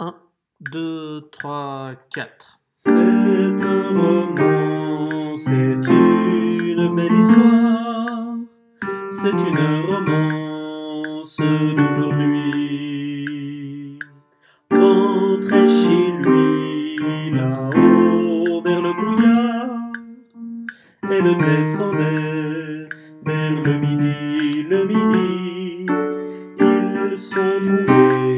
1, 2, 3, 4. C'est un roman, c'est une belle histoire, c'est une romance d'aujourd'hui. Rentré chez lui, là-haut vers le brouillard, elle descendait vers le midi, le midi, ils sont trouvés